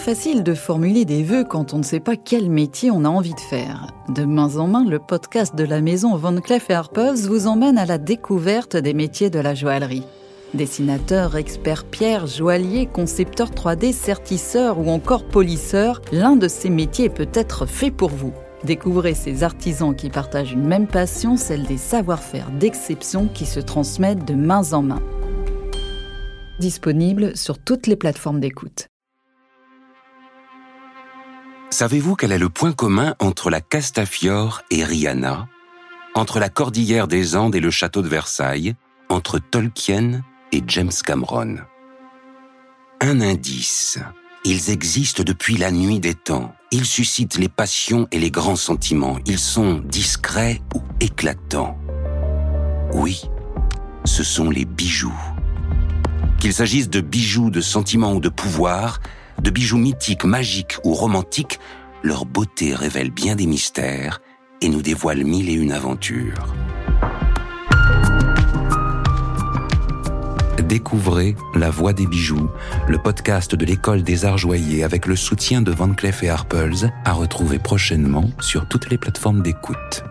facile de formuler des vœux quand on ne sait pas quel métier on a envie de faire. De main en main, le podcast de la maison Van Cleef Arpels vous emmène à la découverte des métiers de la joaillerie. Dessinateur, expert pierre, joaillier, concepteur 3D, sertisseur ou encore polisseur, l'un de ces métiers peut-être fait pour vous. Découvrez ces artisans qui partagent une même passion, celle des savoir-faire d'exception qui se transmettent de main en main. Disponible sur toutes les plateformes d'écoute. Savez-vous quel est le point commun entre la Castafiore et Rihanna? Entre la cordillère des Andes et le château de Versailles Entre Tolkien et James Cameron Un indice. Ils existent depuis la nuit des temps. Ils suscitent les passions et les grands sentiments. Ils sont discrets ou éclatants. Oui, ce sont les bijoux. Qu'il s'agisse de bijoux de sentiments ou de pouvoir, de bijoux mythiques, magiques ou romantiques, leur beauté révèle bien des mystères et nous dévoile mille et une aventures. Découvrez La Voix des bijoux, le podcast de l'école des arts joailliers avec le soutien de Van Cleef et à retrouver prochainement sur toutes les plateformes d'écoute.